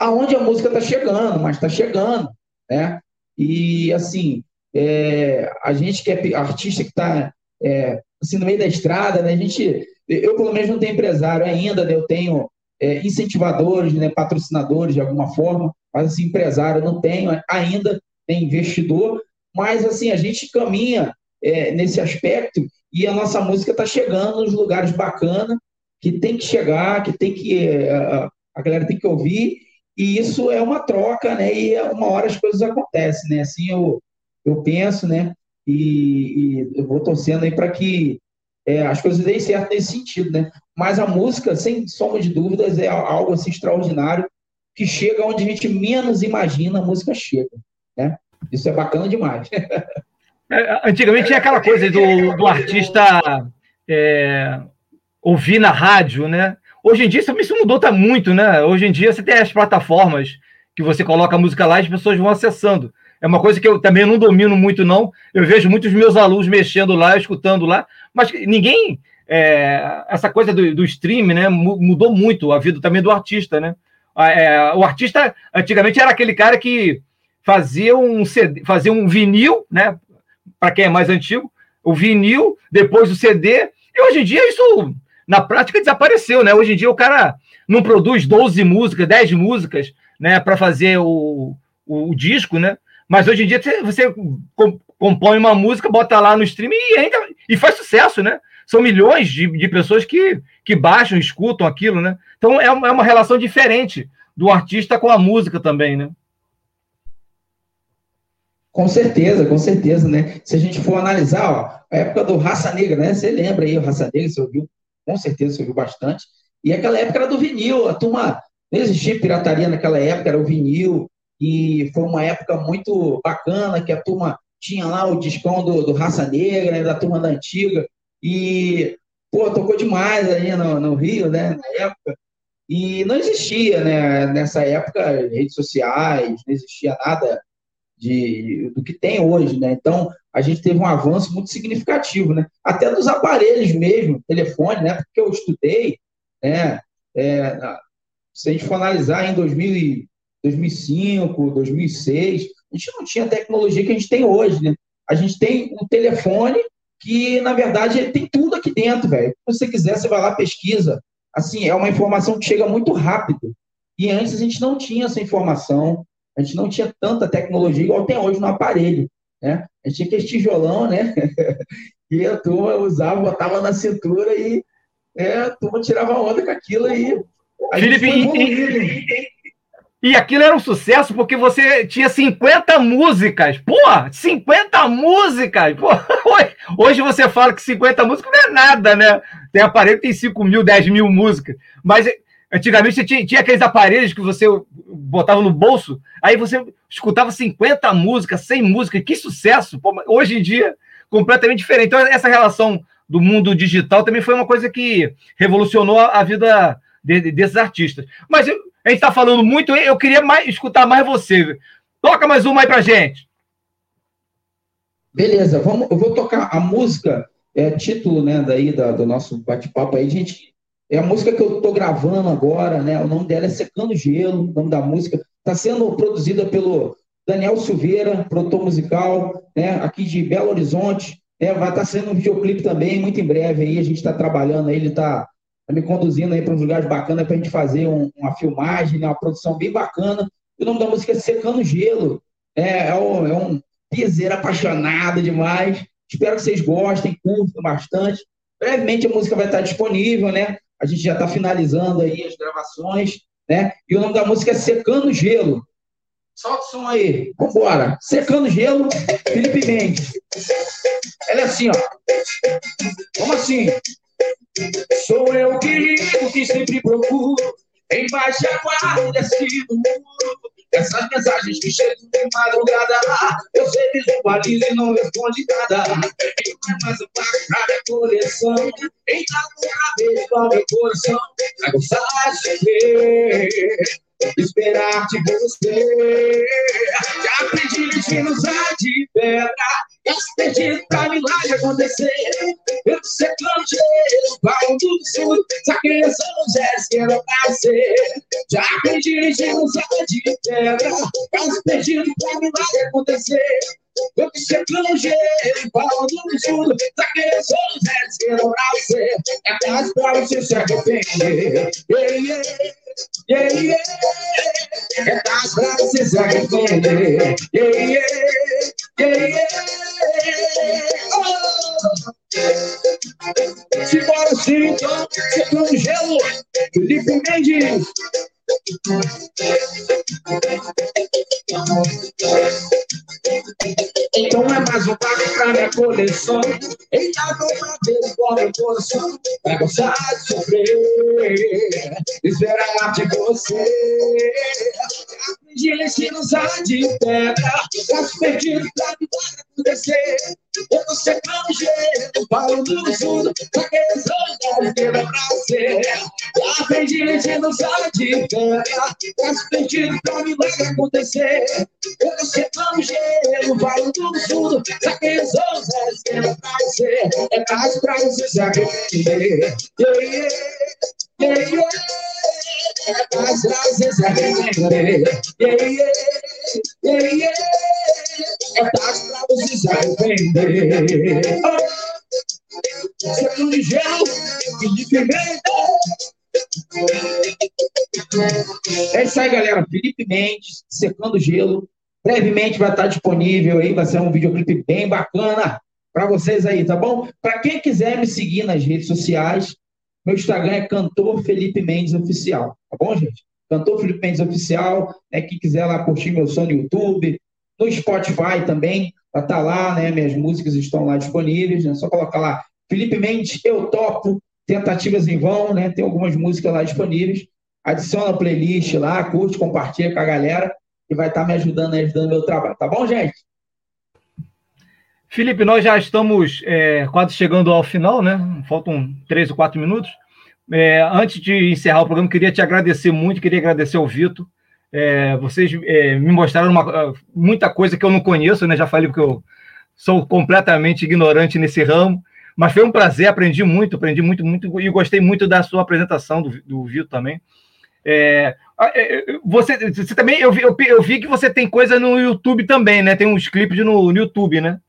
aonde a música está chegando, mas está chegando, né? E assim, é, a gente que é artista que está é, assim, no meio da estrada, né? A gente eu, pelo menos, não tenho empresário ainda, né? eu tenho é, incentivadores, né, patrocinadores de alguma forma, mas assim, empresário não tenho ainda, tem investidor, mas assim, a gente caminha é, nesse aspecto e a nossa música está chegando nos lugares bacanas, que tem que chegar, que tem que. É, a galera tem que ouvir, e isso é uma troca, né? E é uma hora as coisas acontecem, né? Assim eu, eu penso, né? E, e eu vou torcendo aí para que é, as coisas deem certo nesse sentido, né? Mas a música, sem sombra de dúvidas, é algo assim extraordinário que chega onde a gente menos imagina a música chega, né? Isso é bacana demais. É, antigamente tinha aquela coisa do, do artista é, ouvir na rádio, né? Hoje em dia isso mudou tá muito, né? Hoje em dia você tem as plataformas que você coloca a música lá e as pessoas vão acessando. É uma coisa que eu também não domino muito, não. Eu vejo muitos meus alunos mexendo lá, escutando lá, mas ninguém. É, essa coisa do, do stream, né, mudou muito a vida também do artista, né? É, o artista antigamente era aquele cara que fazia um CD, fazia um vinil, né? Para quem é mais antigo, o vinil, depois o CD, e hoje em dia isso na prática desapareceu, né? Hoje em dia o cara não produz 12 músicas, 10 músicas, né, para fazer o, o, o, disco, né? Mas hoje em dia você compõe uma música, bota lá no streaming e ainda e faz sucesso, né? São milhões de, de pessoas que, que baixam, escutam aquilo, né? Então é uma, é uma relação diferente do artista com a música também, né? Com certeza, com certeza, né? Se a gente for analisar, ó, a época do Raça Negra, né? Você lembra aí o Raça Negra, você ouviu? Com certeza você ouviu bastante. E aquela época era do vinil, a turma não existia pirataria naquela época, era o vinil, e foi uma época muito bacana que a turma tinha lá o discão do, do Raça Negra, né, da turma da antiga, e, pô, tocou demais aí no, no Rio, né, na época, E não existia, né, nessa época, redes sociais, não existia nada de, do que tem hoje, né? Então, a gente teve um avanço muito significativo, né? Até dos aparelhos mesmo, telefone, né? Porque eu estudei, né? É, se a gente for analisar em 2000, 2005, 2006, a gente não tinha a tecnologia que a gente tem hoje, né? A gente tem um telefone que, na verdade, tem tudo aqui dentro, velho. Se você quiser, você vai lá, pesquisa. Assim, é uma informação que chega muito rápido. E antes a gente não tinha essa informação, a gente não tinha tanta tecnologia igual tem hoje no aparelho, né? A gente tinha aquele tijolão, né? e a turma usava, botava na cintura e é, a turma tirava onda com aquilo aí. Felipe, e, e aquilo era um sucesso porque você tinha 50 músicas. Pô, 50 músicas! Pô, hoje você fala que 50 músicas não é nada, né? Tem aparelho que tem 5 mil, 10 mil músicas. Mas antigamente você tinha, tinha aqueles aparelhos que você botava no bolso, aí você escutava 50 músicas, 100 músicas. Que sucesso! Pô, hoje em dia, completamente diferente. Então, essa relação do mundo digital também foi uma coisa que revolucionou a vida desses artistas. Mas eu, a gente está falando muito, eu queria mais, escutar mais você. Toca mais uma aí pra gente. Beleza, vamos, eu vou tocar a música, é título né, daí da, do nosso bate-papo aí, gente. É a música que eu estou gravando agora, né? O nome dela é Secando Gelo, o nome da música. Está sendo produzida pelo Daniel Silveira, produtor musical, né, aqui de Belo Horizonte. É, vai estar tá sendo um videoclipe também, muito em breve aí. A gente está trabalhando aí, ele está tá me conduzindo aí para uns lugares bacanas para a gente fazer um, uma filmagem, né, uma produção bem bacana. O nome da música é Secando Gelo. É, é um, é um piseiro apaixonado demais. Espero que vocês gostem, curtam bastante. Brevemente a música vai estar disponível, né? A gente já está finalizando aí as gravações, né? E o nome da música é Secando Gelo. Solta o som aí. Vambora. Secando Gelo, Felipe Mendes. Ela é assim, ó. Como assim? Sou eu que ligo, que sempre procuro embaixo da guarda desse muro. Essas mensagens que chegam de madrugada, eu sei visualizo e não responde nada. Não é mais um pago pra minha coleção. Então, outra vez, com meu coração, vai gostar de ver esperar de você. Já aprendi de usar de pedra, já pedi pra milagre acontecer. Eu sei planteio, pau do sul, saquei as mulheres que era pra ser. Já aprendi de usar de pedra, já pedi pra milagre acontecer. Eu que ser planteio, pau do sul, saquei as mulheres que era pra ser. É quase pra você se arrepender. Yeah, yeah. Yeah, yeah. É das braças a entender. Yeah, yeah. Yeah, yeah. Oh. Simbora sim, então, secando gelo. Felipe Mendes. Então é mais um pago pra minha coleção. Eita, vou pra ver igual meu coração. Vai gostar de sofrer. Esperar de você. Aprendi a usar de pedra. Faço perdido pra me acontecer. Eu não sei como jeito, falo do sul, aqueles olhares que dá pra ser. Aprendi a usar de pedra. Faço perdido pra me acontecer. Eu não sei como jeito, falo do sul, aqueles olhares que dá pra ser. É mais pra você se arrepender. Yeah, yeah, yeah, yeah. É mais pra você se arrepender. Yeah, yeah, yeah. É pra você se arrepender. Oh, secando de gelo e de pimenta. É isso aí, galera. Felipe Mendes, secando gelo. Brevemente vai estar disponível aí, vai ser um videoclipe bem bacana para vocês aí, tá bom? Para quem quiser me seguir nas redes sociais, meu Instagram é Cantor Felipe Mendes Oficial, tá bom, gente? Cantor Felipe Mendes Oficial, né? Quem quiser lá curtir meu som no YouTube, no Spotify também, vai estar tá lá, né? Minhas músicas estão lá disponíveis, né? só colocar lá Felipe Mendes, eu topo, tentativas em vão, né? Tem algumas músicas lá disponíveis. Adiciona a playlist lá, curte, compartilha com a galera que vai estar tá me ajudando, ajudando meu trabalho, tá bom, gente? Felipe, nós já estamos é, quase chegando ao final, né? Faltam três ou quatro minutos. é, antes de encerrar o programa, queria te agradecer muito, queria agradecer ao Vitor. É, vocês é, me mostraram uma, muita coisa que eu não conheço, né? Já falei que eu sou completamente ignorante nesse ramo, mas foi um prazer, aprendi muito, aprendi muito, muito, e gostei muito da sua apresentação, do, do Vitor também. É, é, você, você também, eu vi, eu, eu vi que você tem coisa no YouTube também, né? Tem uns clipes no, no YouTube, né?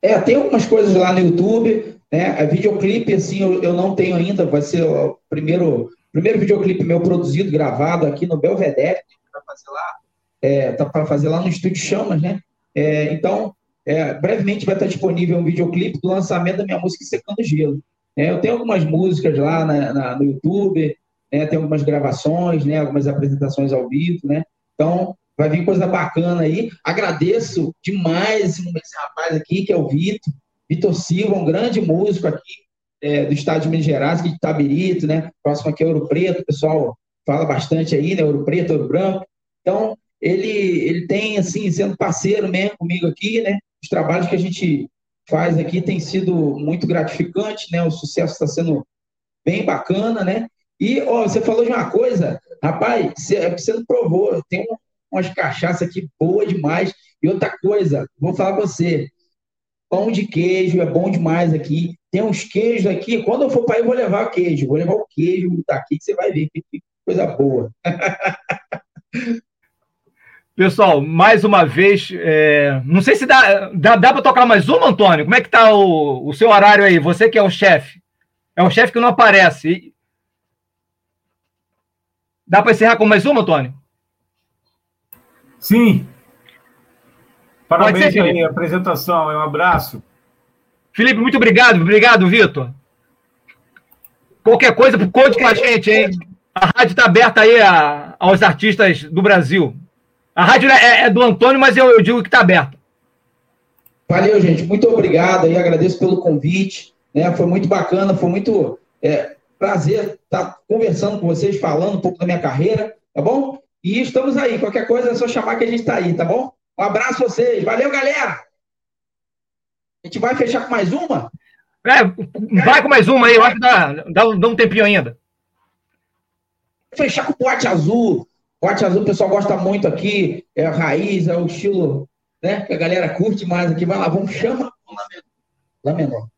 É, tem algumas coisas lá no YouTube, né? Videoclipe, assim, eu, eu não tenho ainda, vai ser o primeiro, primeiro videoclipe meu produzido, gravado aqui no Belvedere, para fazer lá, é, para fazer lá no Estúdio Chamas, né? É, então, é, brevemente vai estar disponível um videoclipe do lançamento da minha música Secando Gelo. É, eu tenho algumas músicas lá na, na, no YouTube, né, tem algumas gravações, né, algumas apresentações ao vivo, né? Então, Vai vir coisa bacana aí. Agradeço demais esse rapaz aqui, que é o Vitor. Vitor Silva, um grande músico aqui é, do estado de Minas Gerais, aqui de Tabirito, né? Próximo aqui é Ouro Preto, o pessoal fala bastante aí, né? Ouro Preto, Ouro Branco. Então, ele, ele tem, assim, sendo parceiro mesmo comigo aqui, né? Os trabalhos que a gente faz aqui tem sido muito gratificante, né? O sucesso está sendo bem bacana, né? E, ó, você falou de uma coisa, rapaz, você, você não provou, tem um, umas cachaça aqui boa demais. E outra coisa, vou falar para você, pão de queijo é bom demais aqui. Tem uns queijos aqui, quando eu for para aí, eu vou levar queijo. Vou levar o queijo daqui, que você vai ver que coisa boa. Pessoal, mais uma vez, é... não sei se dá, dá, dá para tocar mais uma, Antônio. Como é que tá o, o seu horário aí? Você que é o chefe. É um chefe que não aparece. Dá para encerrar com mais uma, Antônio? Sim. Parabéns ser, aí, a apresentação. Um abraço. Felipe, muito obrigado. Obrigado, Vitor. Qualquer coisa, conte com a gente, hein? A rádio está aberta aí a, aos artistas do Brasil. A rádio é, é do Antônio, mas eu, eu digo que está aberta. Valeu, gente. Muito obrigado e agradeço pelo convite. Né? Foi muito bacana, foi muito é, prazer estar conversando com vocês, falando um pouco da minha carreira, tá bom? E estamos aí. Qualquer coisa é só chamar que a gente está aí, tá bom? Um abraço a vocês. Valeu, galera! A gente vai fechar com mais uma? É, vai com mais uma aí. Eu acho que dá, dá, dá um tempinho ainda. Fechar com o pote azul. Pote azul o pessoal gosta muito aqui. É a raiz, é o estilo né, que a galera curte mais aqui. Vai lá, vamos chamar Lá menor.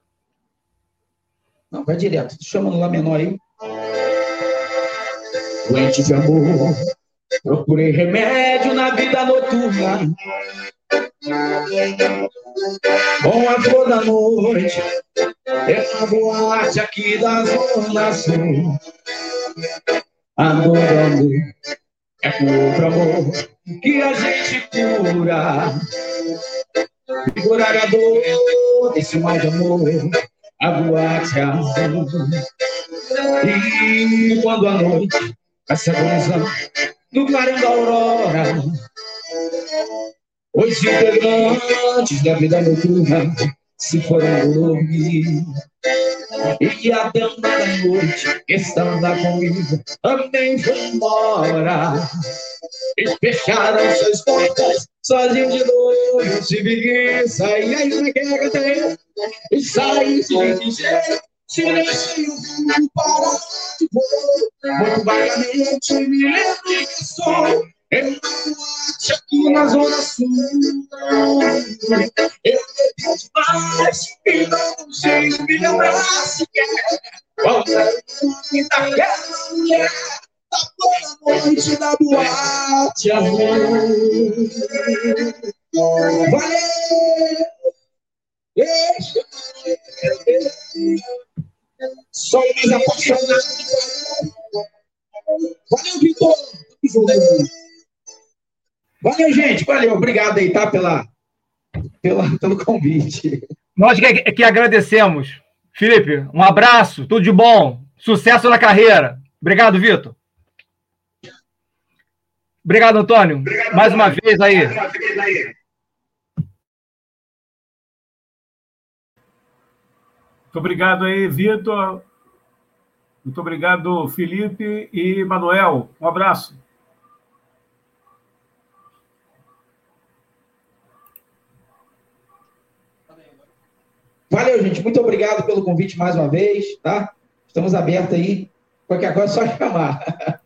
Não, vai direto. Chama no Lá menor aí. Doente de amor Procurei remédio na vida noturna. Com a flor da noite, é uma boate aqui da Zona Sul. Com outro amor que a gente cura. Curar a dor desse de amor, a boate azul. E quando a noite vai se agonizando, no clarim da aurora. Os integrantes da vida noturna se foram dormir. E a dama da noite estava comigo também foi embora. E fecharam seus portas sozinho de novo. Se vi sair aí na guerra e sair sem dizer Silêncio para de voo, muito vagamente me lembro que sou em uma boate aqui na Zona Sul. Eu bebi demais e não sei me lembrar sequer qual é o nome daquela mulher da boa noite da boate azul. Valeu! Só o mais apaixonado. Valeu, Vitor. Valeu, gente. Valeu. Obrigado aí, tá? Pela, pela, pelo convite. Nós que, que agradecemos. Felipe, um abraço. Tudo de bom. Sucesso na carreira. Obrigado, Vitor. Obrigado, Antônio. Obrigado, Mais uma vez aí. Mais uma vez aí. Muito obrigado aí, Vitor. Muito obrigado, Felipe e Manuel. Um abraço. Valeu, gente. Muito obrigado pelo convite mais uma vez, tá? Estamos abertos aí. Qualquer coisa é só chamar.